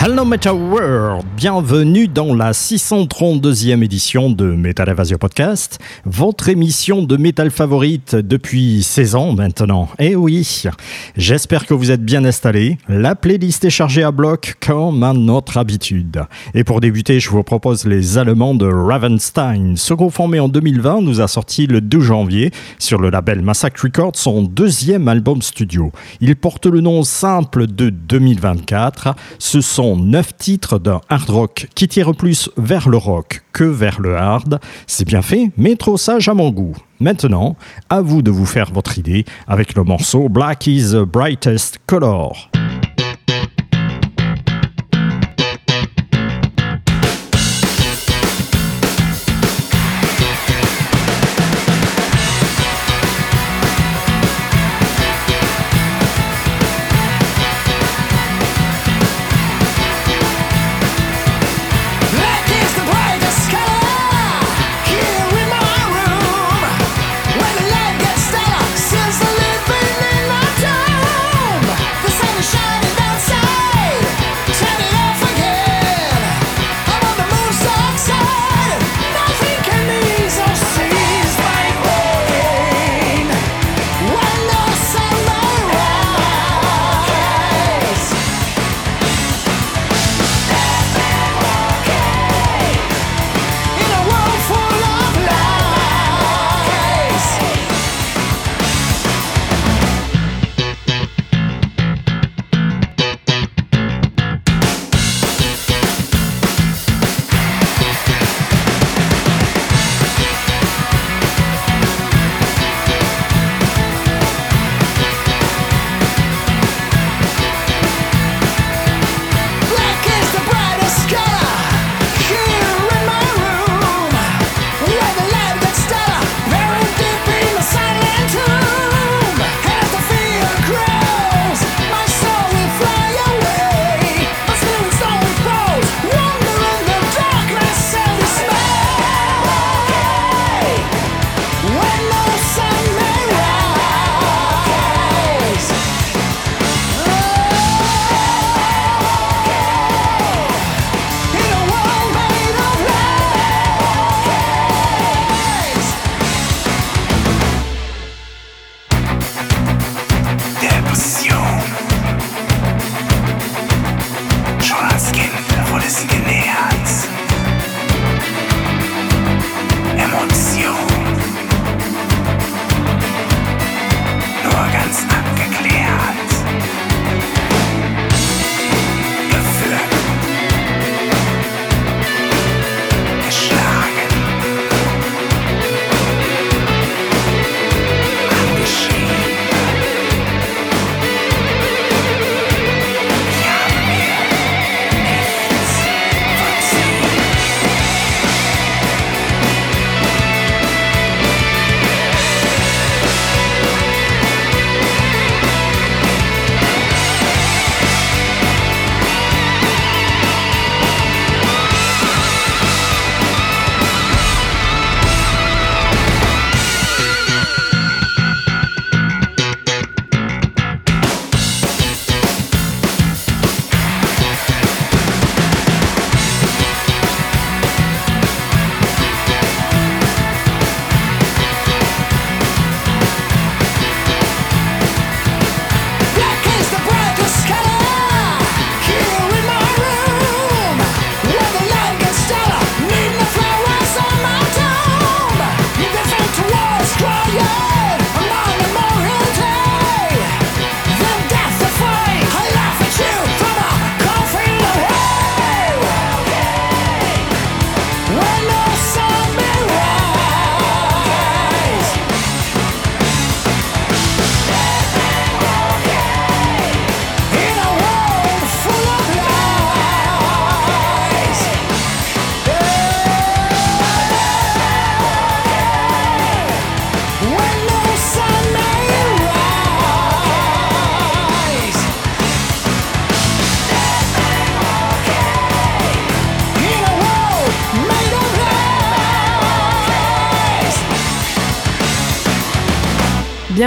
Hello Metal World, bienvenue dans la 632e édition de Metal Invasion Podcast, votre émission de métal favorite depuis 16 ans maintenant. Eh oui, j'espère que vous êtes bien installés, la playlist est chargée à bloc comme à notre habitude. Et pour débuter, je vous propose les Allemands de Ravenstein. Ce groupe formé en 2020 nous a sorti le 2 janvier sur le label Massacre Records son deuxième album studio. Il porte le nom simple de 2024. Ce sont neuf titres d'un hard rock qui tire plus vers le rock que vers le hard. C'est bien fait, mais trop sage à mon goût. Maintenant, à vous de vous faire votre idée avec le morceau Black is the Brightest Color.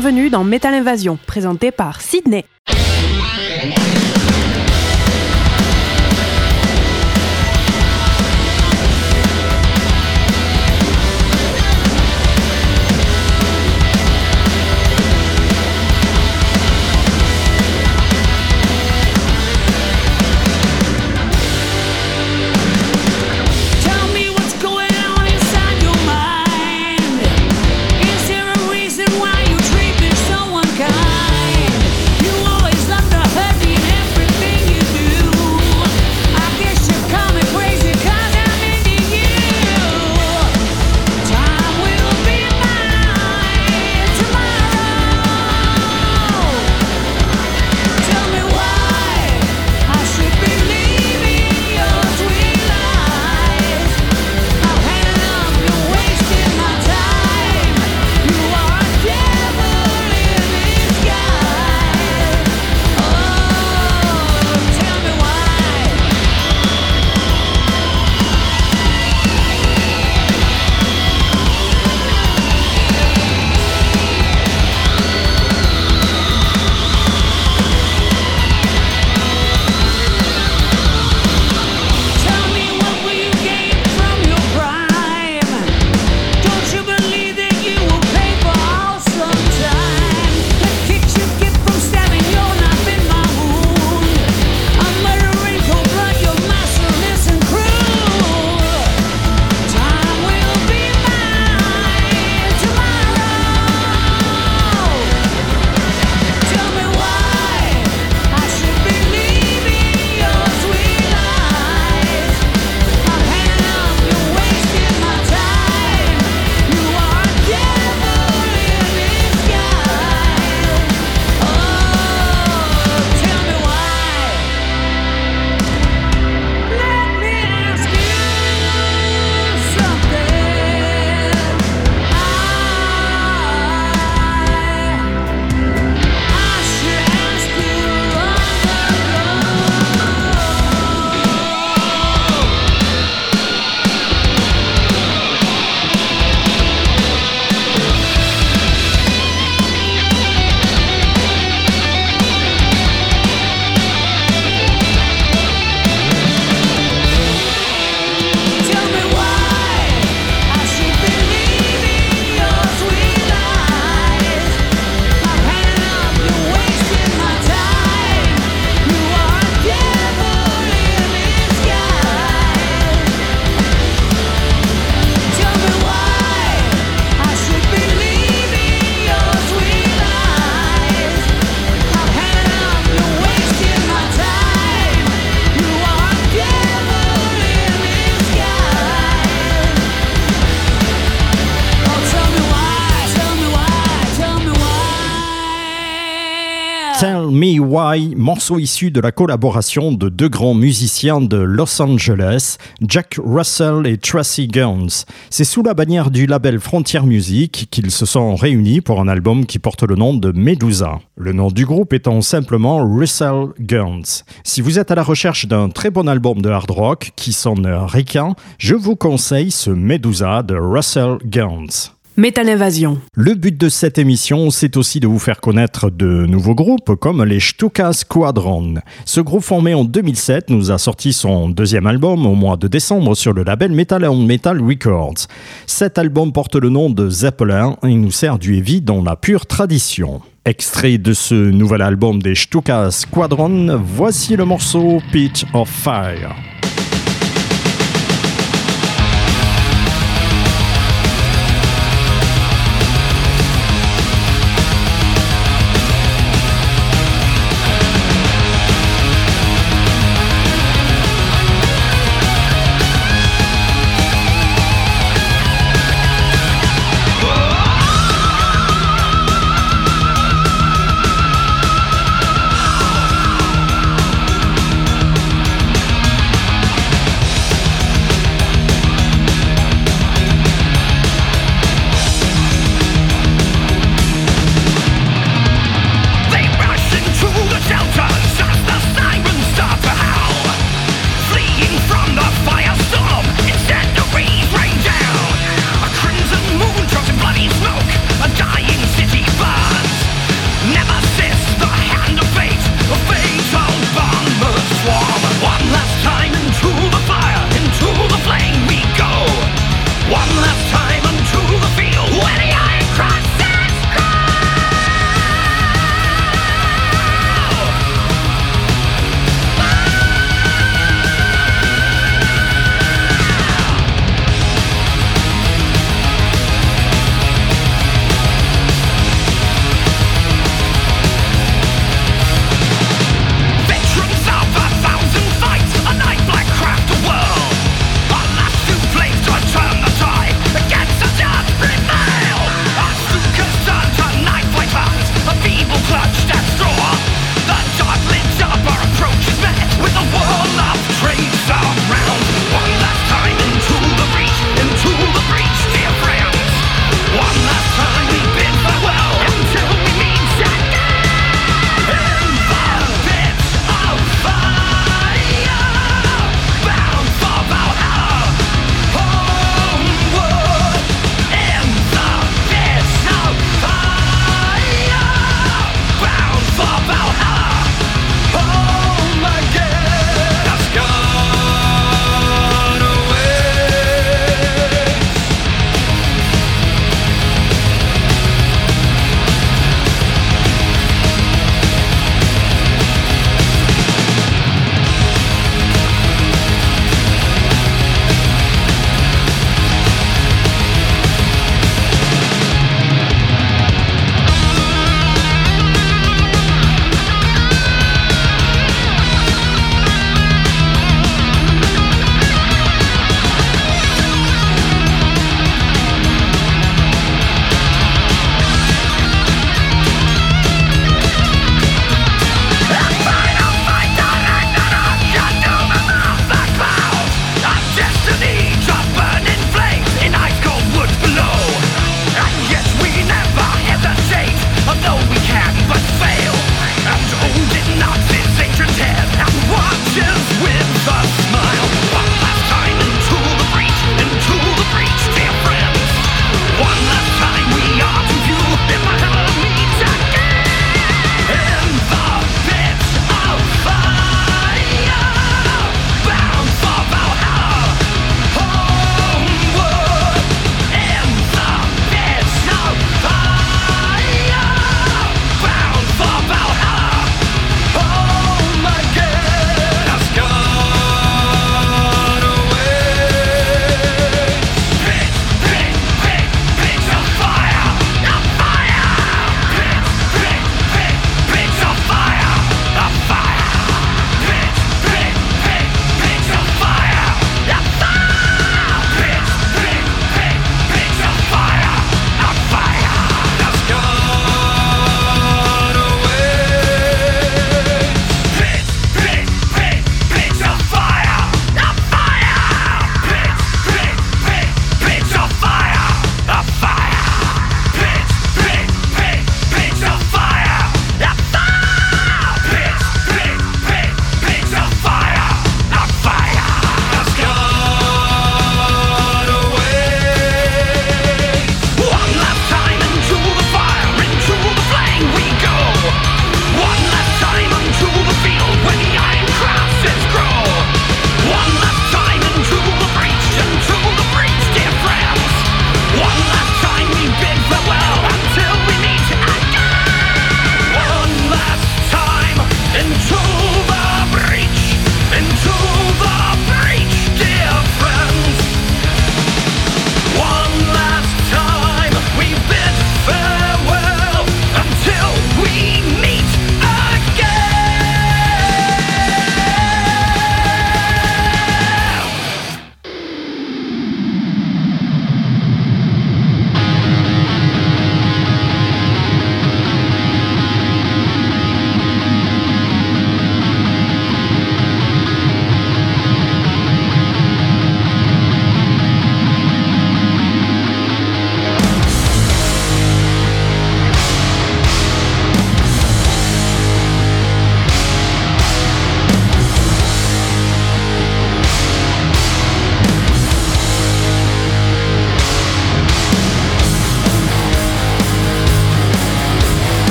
Bienvenue dans Metal Invasion, présenté par Sydney. Morceau issu de la collaboration de deux grands musiciens de Los Angeles, Jack Russell et Tracy Guns. C'est sous la bannière du label Frontier Music qu'ils se sont réunis pour un album qui porte le nom de Medusa. Le nom du groupe étant simplement Russell Guns. Si vous êtes à la recherche d'un très bon album de hard rock qui sonne ricain, je vous conseille ce Medusa de Russell Guns. Metal Invasion. Le but de cette émission, c'est aussi de vous faire connaître de nouveaux groupes comme les Stuka Squadron. Ce groupe formé en 2007 nous a sorti son deuxième album au mois de décembre sur le label Metal on Metal Records. Cet album porte le nom de Zeppelin et nous sert du heavy dans la pure tradition. Extrait de ce nouvel album des Stuka Squadron, voici le morceau Pitch of Fire.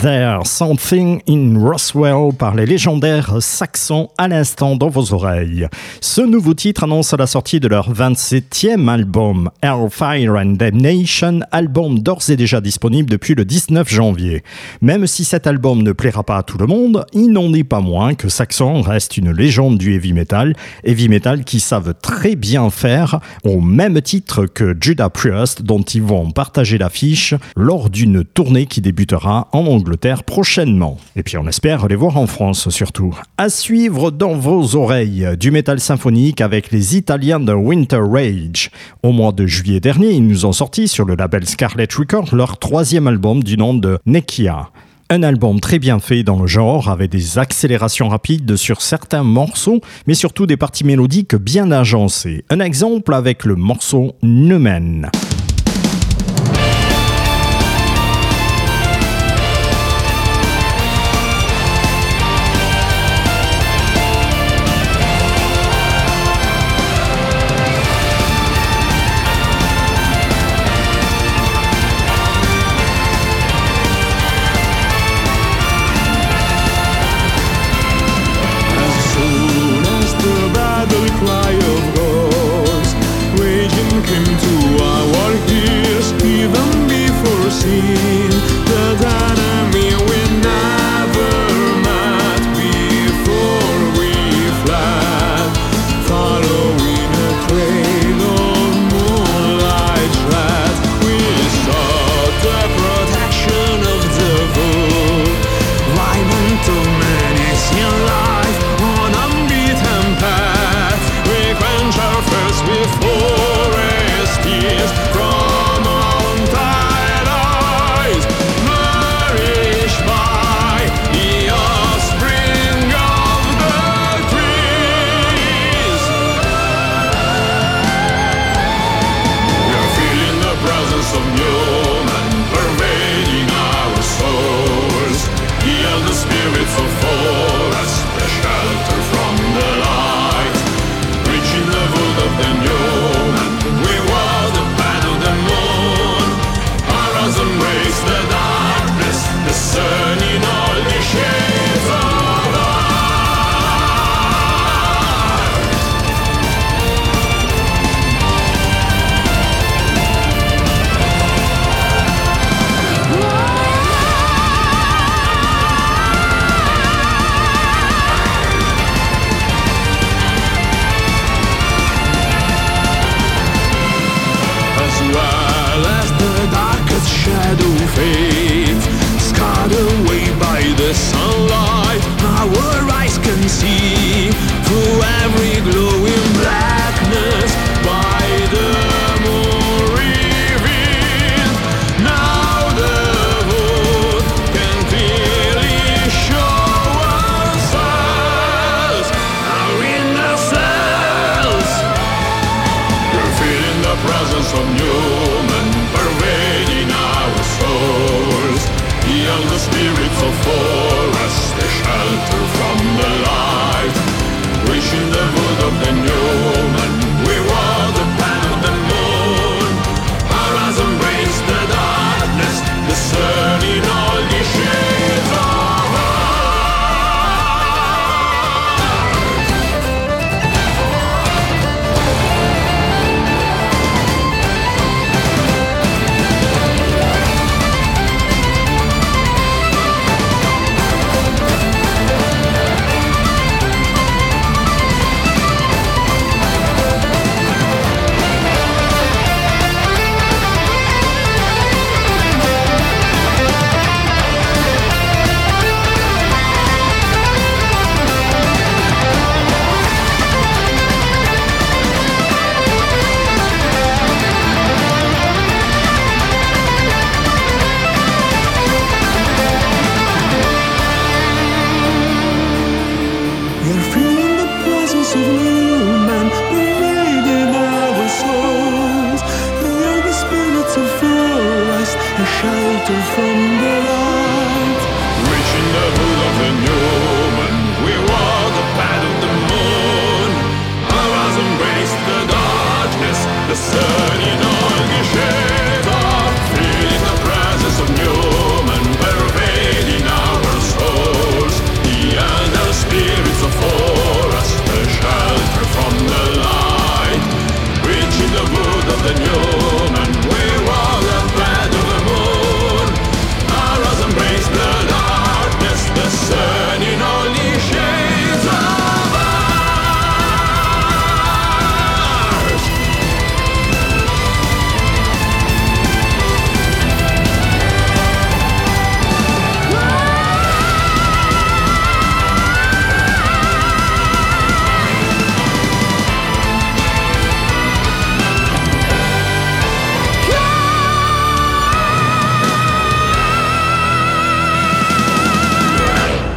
There Something in Roswell par les légendaires Saxons à l'instant dans vos oreilles. Ce nouveau titre annonce la sortie de leur 27e album, Hellfire and Damnation, album d'ores et déjà disponible depuis le 19 janvier. Même si cet album ne plaira pas à tout le monde, il n'en est pas moins que Saxon reste une légende du heavy metal, heavy metal qui savent très bien faire au même titre que Judas Priest dont ils vont partager l'affiche lors d'une tournée qui débutera en Angleterre prochainement. Et puis on espère les voir en France surtout. À suivre dans vos oreilles du métal symphonique avec les Italiens de Winter Rage. Au mois de juillet dernier, ils nous ont sorti sur le label Scarlet Records leur troisième album du nom de Nekia. Un album très bien fait dans le genre, avec des accélérations rapides sur certains morceaux, mais surtout des parties mélodiques bien agencées. Un exemple avec le morceau Numen.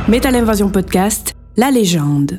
Metal Invasion Podcast, la légende.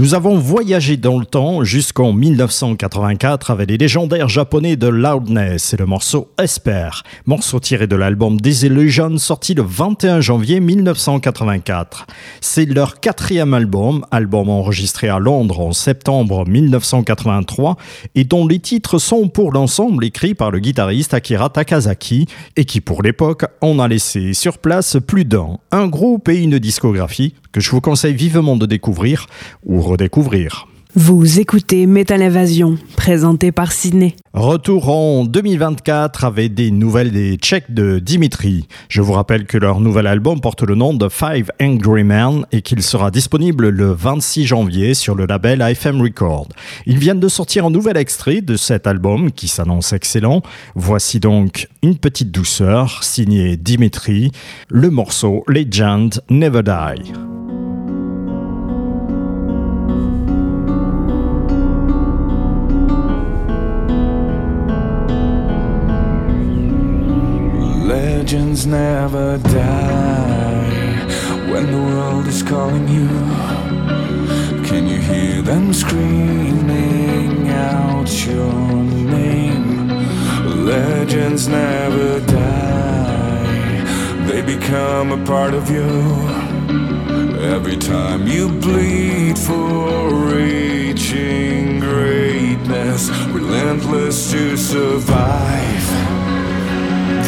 Nous avons voyagé dans le temps jusqu'en 1984 avec les légendaires japonais de Loudness et le morceau Esper, morceau tiré de l'album Disillusion sorti le 21 janvier 1984. C'est leur quatrième album, album enregistré à Londres en septembre 1983 et dont les titres sont pour l'ensemble écrits par le guitariste Akira Takazaki et qui pour l'époque en a laissé sur place plus d'un, un groupe et une discographie que je vous conseille vivement de découvrir ou redécouvrir. Vous écoutez Metal Invasion, présenté par Sydney. Retour en 2024 avec des nouvelles des Tchèques de Dimitri. Je vous rappelle que leur nouvel album porte le nom de Five Angry Men et qu'il sera disponible le 26 janvier sur le label AFM Record. Ils viennent de sortir un nouvel extrait de cet album qui s'annonce excellent. Voici donc une petite douceur signée Dimitri, le morceau Legend Never Die. legends never die. When the world is calling you Can you hear them screaming out your name? Legends never die. They become a part of you. Every time you bleed for reaching greatness Relentless to survive.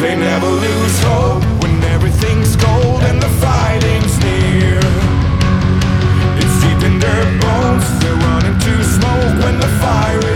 They never lose hope when everything's cold and the fighting's near. It's deep in their bones, they're running to smoke when the fire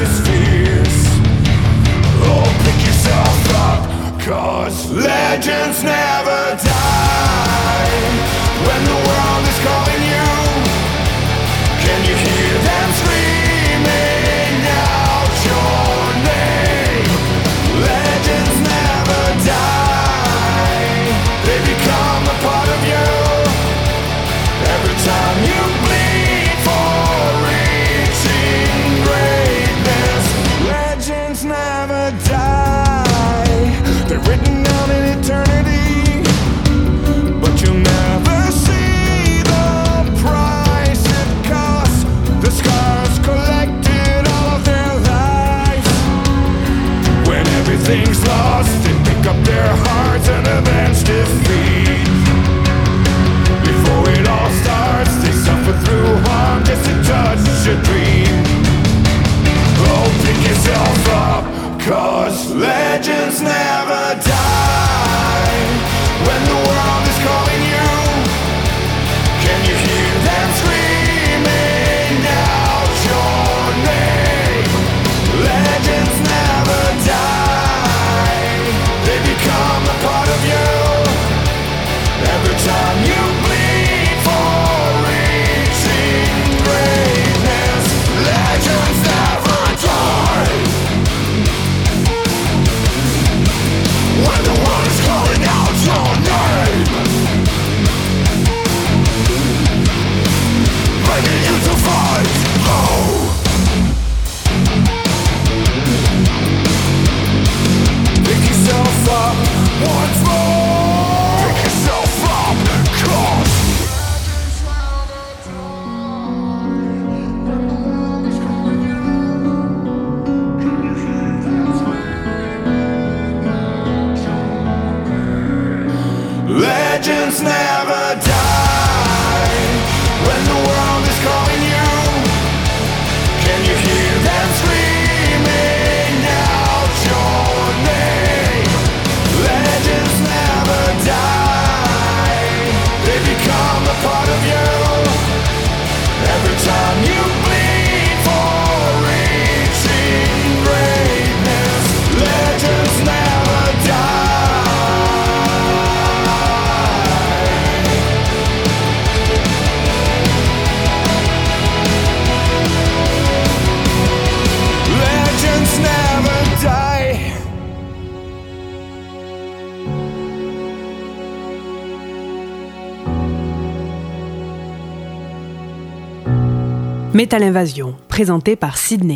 Metal Invasion, présenté par Sydney.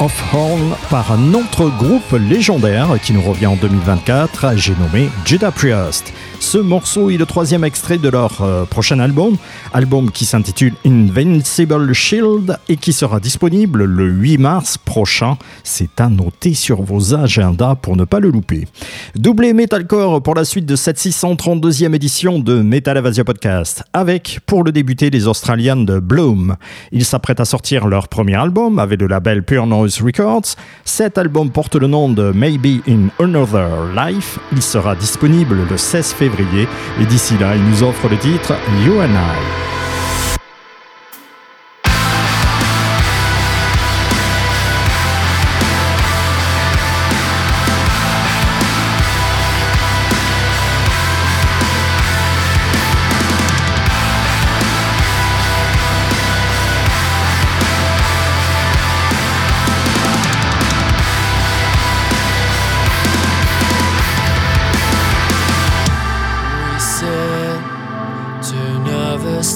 Horn par un autre groupe légendaire qui nous revient en 2024, j'ai nommé Judas Priest. Ce morceau est le troisième extrait de leur euh, prochain album, album qui s'intitule Invincible Shield et qui sera disponible le 8 mars prochain. C'est à noter sur vos agendas pour ne pas le louper. Doublé Metalcore pour la suite de cette 632e édition de Metal Avasia Podcast, avec pour le débuter les Australiens de Bloom. Ils s'apprêtent à sortir leur premier album avec le label Pure Noise Records. Cet album porte le nom de Maybe in Another Life. Il sera disponible le 16 février et d'ici là, ils nous offrent le titre You and I.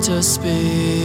to speak,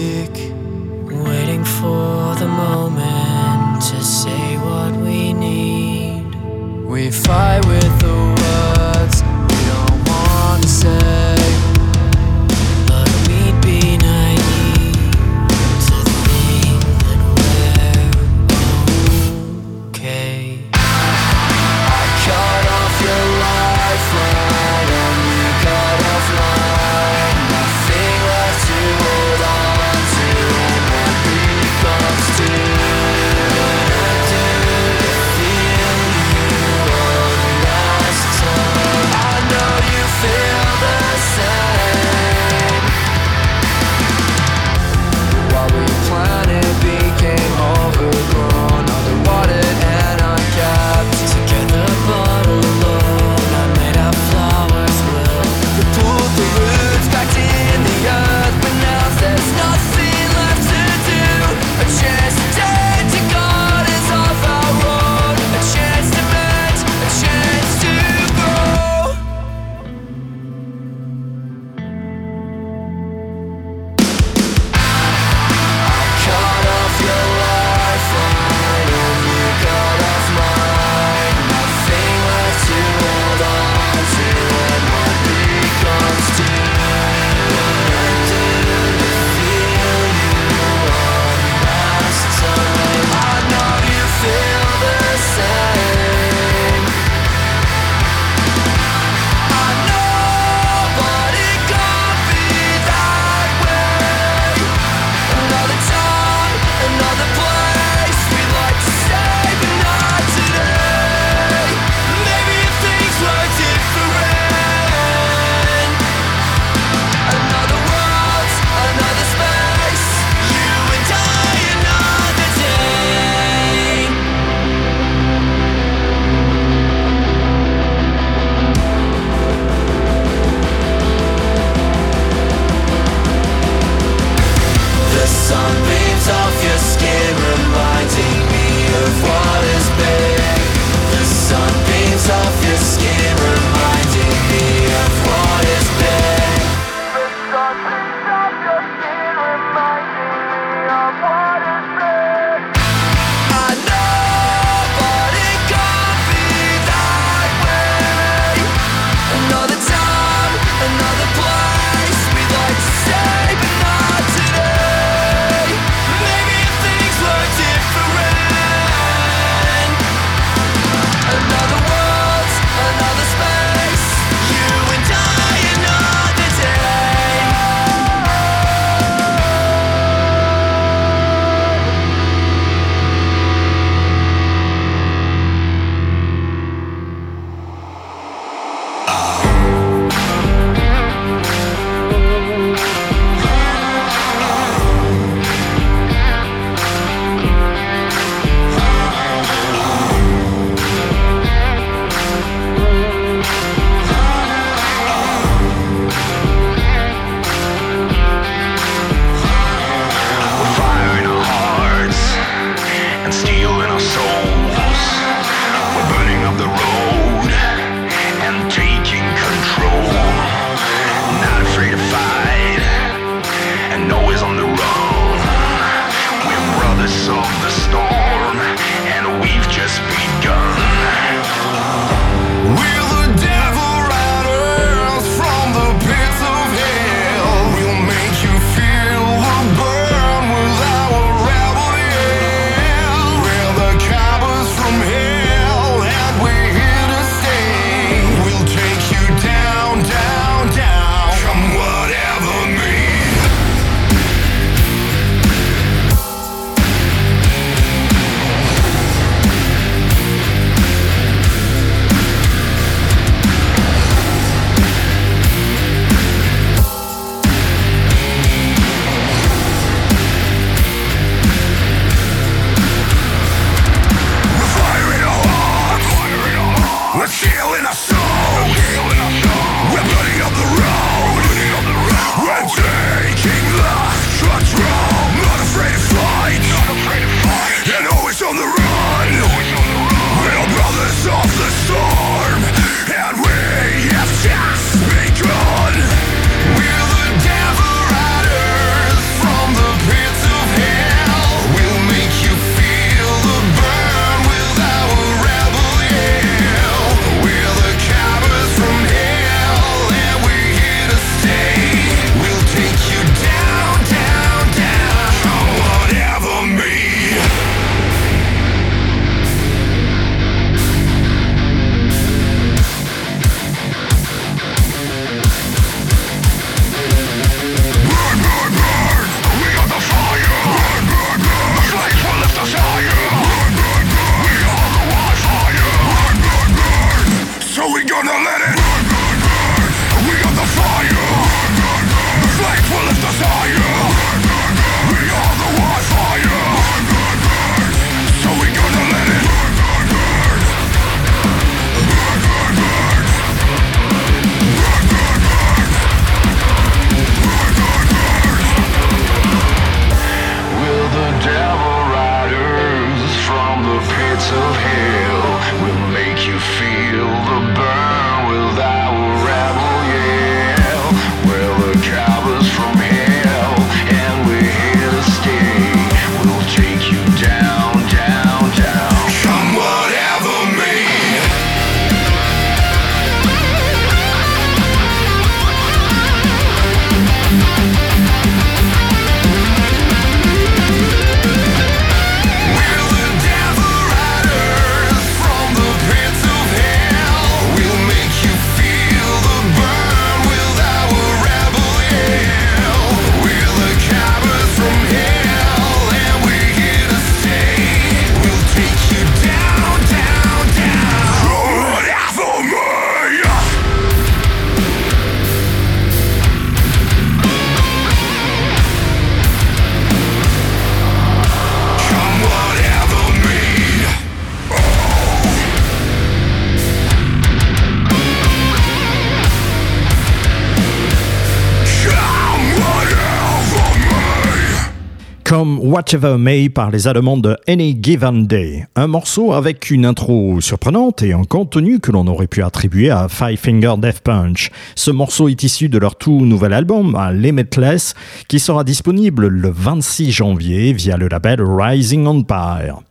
Whatever May par les Allemands de Any Given Day. Un morceau avec une intro surprenante et un contenu que l'on aurait pu attribuer à Five Finger Death Punch. Ce morceau est issu de leur tout nouvel album, Limitless, qui sera disponible le 26 janvier via le label Rising Empire.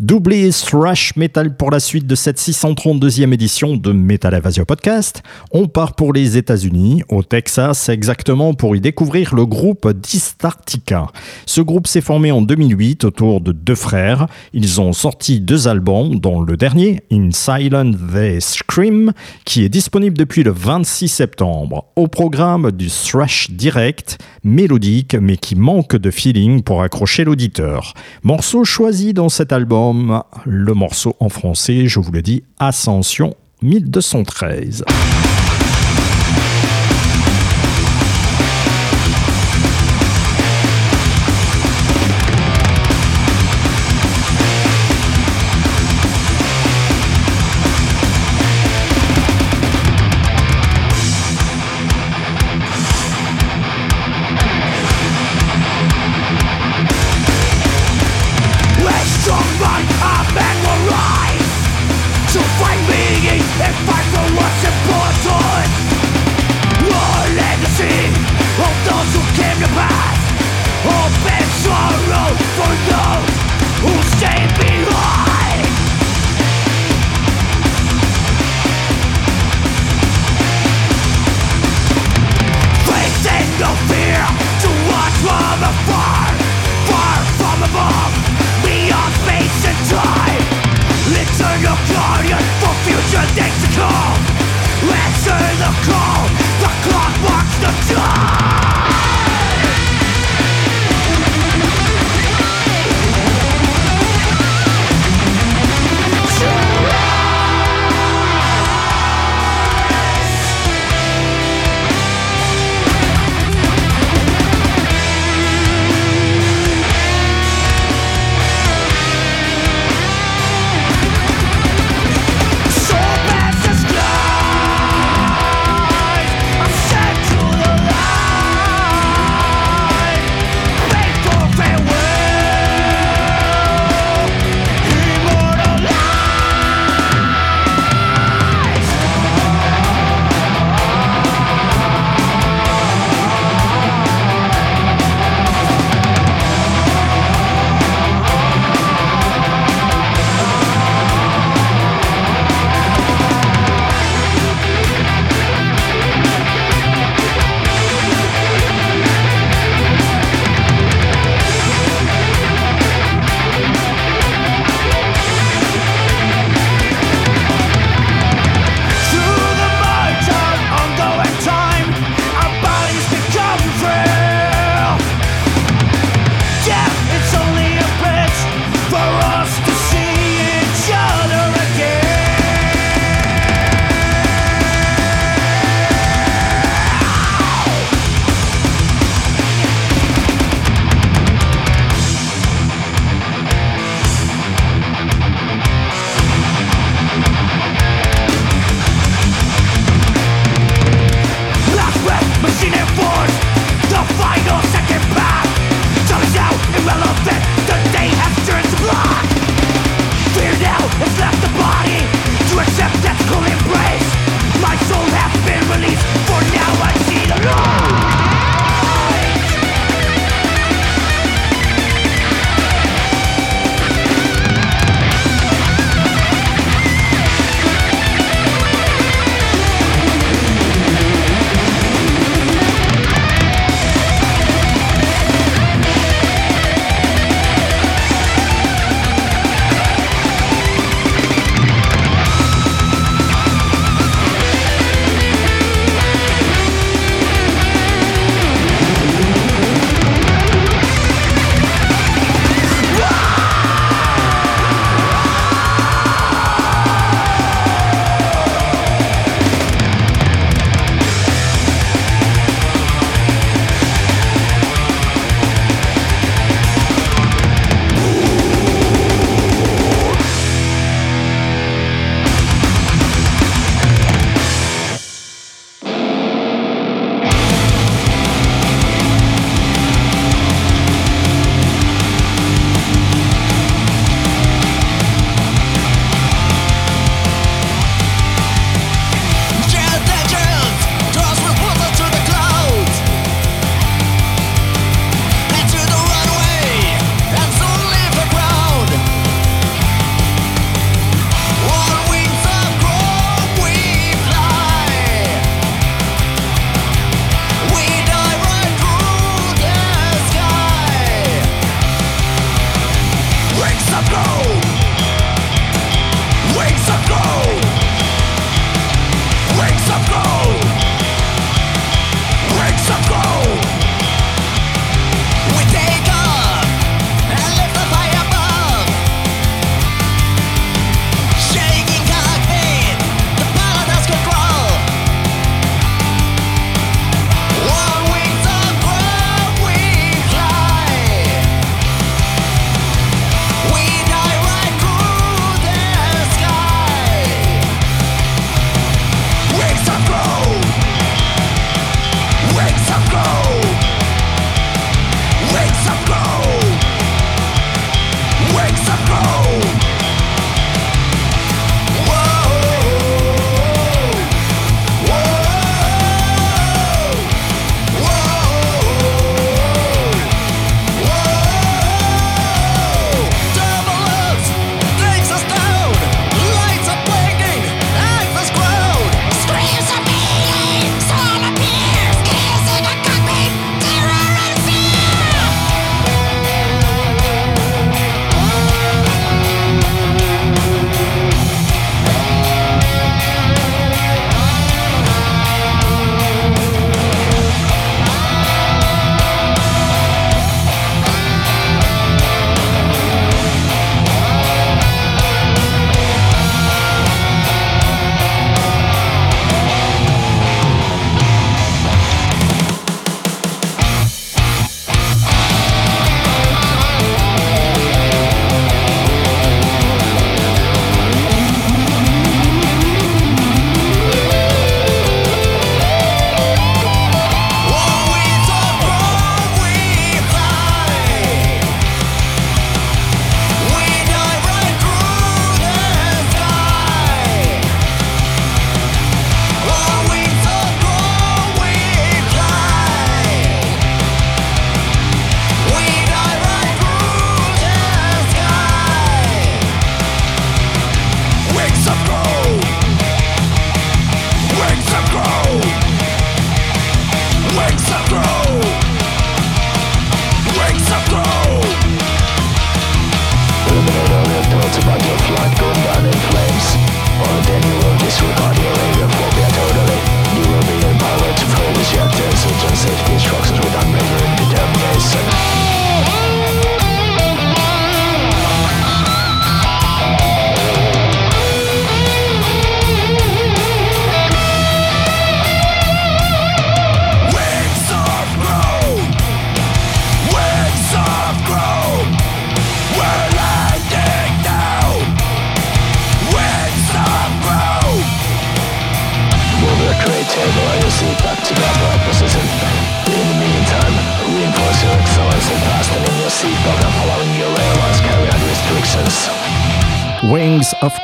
Doublé thrash metal pour la suite de cette 632e édition de Metal Evasion Podcast. On part pour les États-Unis, au Texas exactement, pour y découvrir le groupe Distartica. Ce groupe s'est formé en 2008 autour de deux frères. Ils ont sorti deux albums, dont le dernier, In Silent They Scream, qui est disponible depuis le 26 septembre. Au programme du thrash direct, mélodique, mais qui manque de feeling pour accrocher l'auditeur. Morceau choisi dans cet album, le morceau en français, je vous le dis, Ascension 1213.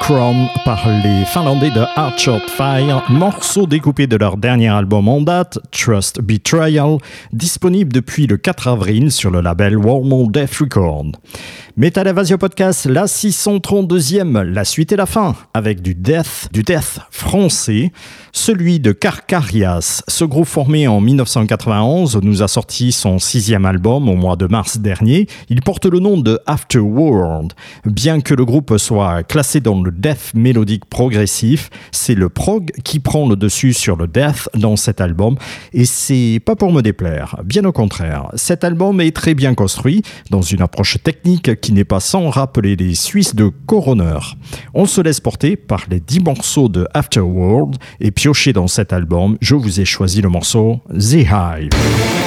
Par les Finlandais de Archard Fire, morceau découpé de leur dernier album en date, Trust Betrayal, disponible depuis le 4 avril sur le label Wormhole Death Record. Metal Evasion Podcast, la 632e, la suite et la fin, avec du death, du death français, celui de Carcarias. Ce groupe formé en 1991 nous a sorti son sixième album au mois de mars dernier. Il porte le nom de Afterworld. Bien que le groupe soit classé dans le death mélodique progressif, c'est le prog qui prend le dessus sur le death dans cet album et c'est pas pour me déplaire, bien au contraire. Cet album est très bien construit dans une approche technique qui n'est pas sans rappeler les Suisses de Coroner. On se laisse porter par les 10 morceaux de Afterworld et piocher dans cet album, je vous ai choisi le morceau The Hive.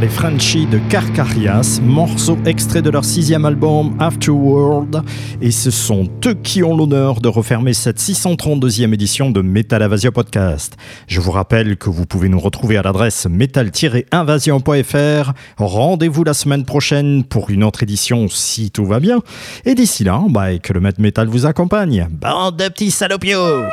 Les Frenchies de Carcarias, morceau extrait de leur sixième album Afterworld, et ce sont eux qui ont l'honneur de refermer cette 632e édition de Metal Invasion Podcast. Je vous rappelle que vous pouvez nous retrouver à l'adresse metal-invasion.fr. Rendez-vous la semaine prochaine pour une autre édition si tout va bien. Et d'ici là, bah, que le maître métal vous accompagne. Bande de petits salopios!